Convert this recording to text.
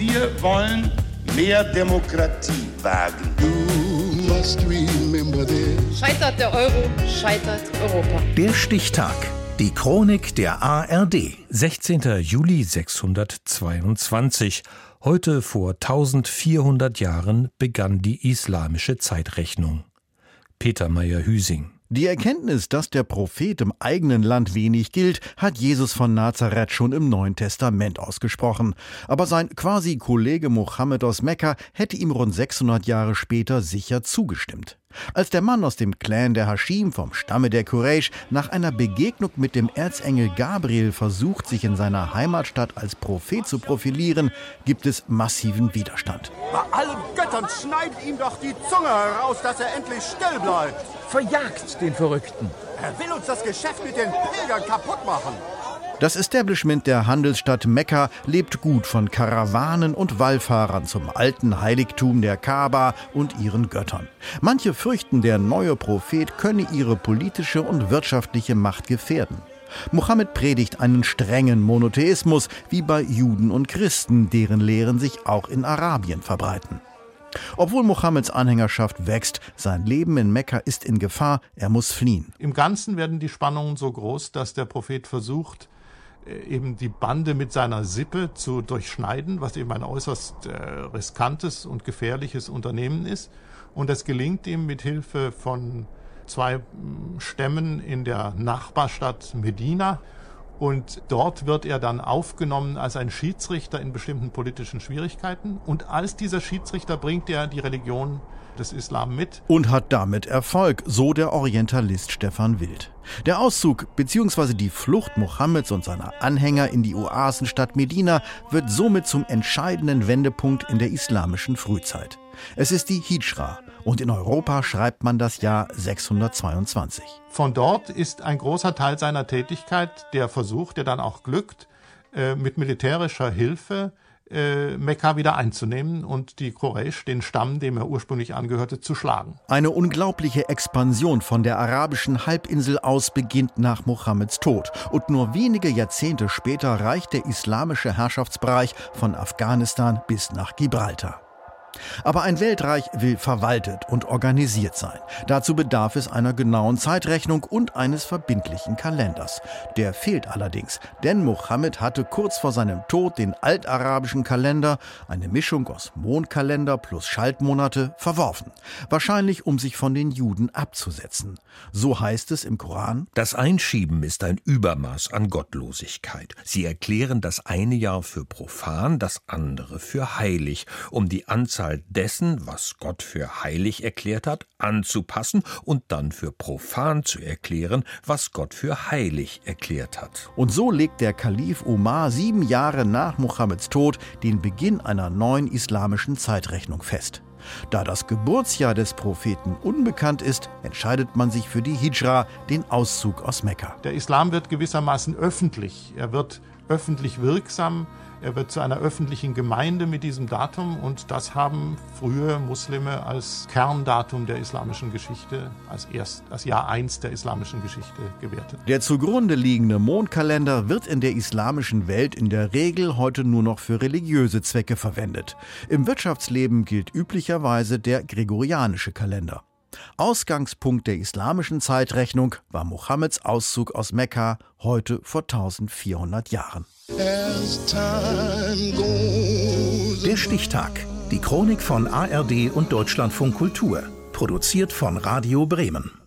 Wir wollen mehr Demokratie wagen. Scheitert der Euro, scheitert Europa. Der Stichtag. Die Chronik der ARD. 16. Juli 622. Heute vor 1400 Jahren begann die islamische Zeitrechnung. Peter Meyer-Hüsing. Die Erkenntnis, dass der Prophet im eigenen Land wenig gilt, hat Jesus von Nazareth schon im Neuen Testament ausgesprochen. Aber sein quasi Kollege Mohammed aus Mekka hätte ihm rund 600 Jahre später sicher zugestimmt. Als der Mann aus dem Clan der Hashim vom Stamme der Quraysh nach einer Begegnung mit dem Erzengel Gabriel versucht, sich in seiner Heimatstadt als Prophet zu profilieren, gibt es massiven Widerstand. Bei allen Göttern schneidet ihm doch die Zunge heraus, dass er endlich still bleibt. Verjagt den Verrückten. Er will uns das Geschäft mit den Pilgern kaputt machen. Das Establishment der Handelsstadt Mekka lebt gut von Karawanen und Wallfahrern zum alten Heiligtum der Kaaba und ihren Göttern. Manche fürchten, der neue Prophet könne ihre politische und wirtschaftliche Macht gefährden. Mohammed predigt einen strengen Monotheismus, wie bei Juden und Christen, deren Lehren sich auch in Arabien verbreiten. Obwohl Mohammeds Anhängerschaft wächst, sein Leben in Mekka ist in Gefahr, er muss fliehen. Im Ganzen werden die Spannungen so groß, dass der Prophet versucht, äh, eben die Bande mit seiner Sippe zu durchschneiden, was eben ein äußerst äh, riskantes und gefährliches Unternehmen ist. Und das gelingt ihm mit Hilfe von zwei mm, Stämmen in der Nachbarstadt Medina. Und dort wird er dann aufgenommen als ein Schiedsrichter in bestimmten politischen Schwierigkeiten. Und als dieser Schiedsrichter bringt er die Religion des Islam mit. Und hat damit Erfolg, so der Orientalist Stefan Wild. Der Auszug bzw. die Flucht Mohammeds und seiner Anhänger in die Oasenstadt Medina wird somit zum entscheidenden Wendepunkt in der islamischen Frühzeit. Es ist die Hijra und in Europa schreibt man das Jahr 622. Von dort ist ein großer Teil seiner Tätigkeit der Versuch, der dann auch glückt, äh, mit militärischer Hilfe äh, Mekka wieder einzunehmen und die Quraysh, den Stamm, dem er ursprünglich angehörte, zu schlagen. Eine unglaubliche Expansion von der arabischen Halbinsel aus beginnt nach Mohammeds Tod. Und nur wenige Jahrzehnte später reicht der islamische Herrschaftsbereich von Afghanistan bis nach Gibraltar. Aber ein Weltreich will verwaltet und organisiert sein. Dazu bedarf es einer genauen Zeitrechnung und eines verbindlichen Kalenders. Der fehlt allerdings, denn Mohammed hatte kurz vor seinem Tod den altarabischen Kalender, eine Mischung aus Mondkalender plus Schaltmonate, verworfen. Wahrscheinlich um sich von den Juden abzusetzen. So heißt es im Koran. Das Einschieben ist ein Übermaß an Gottlosigkeit. Sie erklären das eine Jahr für profan, das andere für heilig, um die Anzahl Anzahl dessen, was Gott für heilig erklärt hat, anzupassen und dann für profan zu erklären, was Gott für heilig erklärt hat. Und so legt der Kalif Omar sieben Jahre nach Mohammeds Tod den Beginn einer neuen islamischen Zeitrechnung fest. Da das Geburtsjahr des Propheten unbekannt ist, entscheidet man sich für die Hijra, den Auszug aus Mekka. Der Islam wird gewissermaßen öffentlich. Er wird öffentlich wirksam. Er wird zu einer öffentlichen Gemeinde mit diesem Datum und das haben frühe Muslime als Kerndatum der islamischen Geschichte, als, erst, als Jahr 1 der islamischen Geschichte gewertet. Der zugrunde liegende Mondkalender wird in der islamischen Welt in der Regel heute nur noch für religiöse Zwecke verwendet. Im Wirtschaftsleben gilt üblicherweise der gregorianische Kalender. Ausgangspunkt der islamischen Zeitrechnung war Mohammeds Auszug aus Mekka heute vor 1400 Jahren. Der Stichtag. Die Chronik von ARD und Deutschlandfunk Kultur. Produziert von Radio Bremen.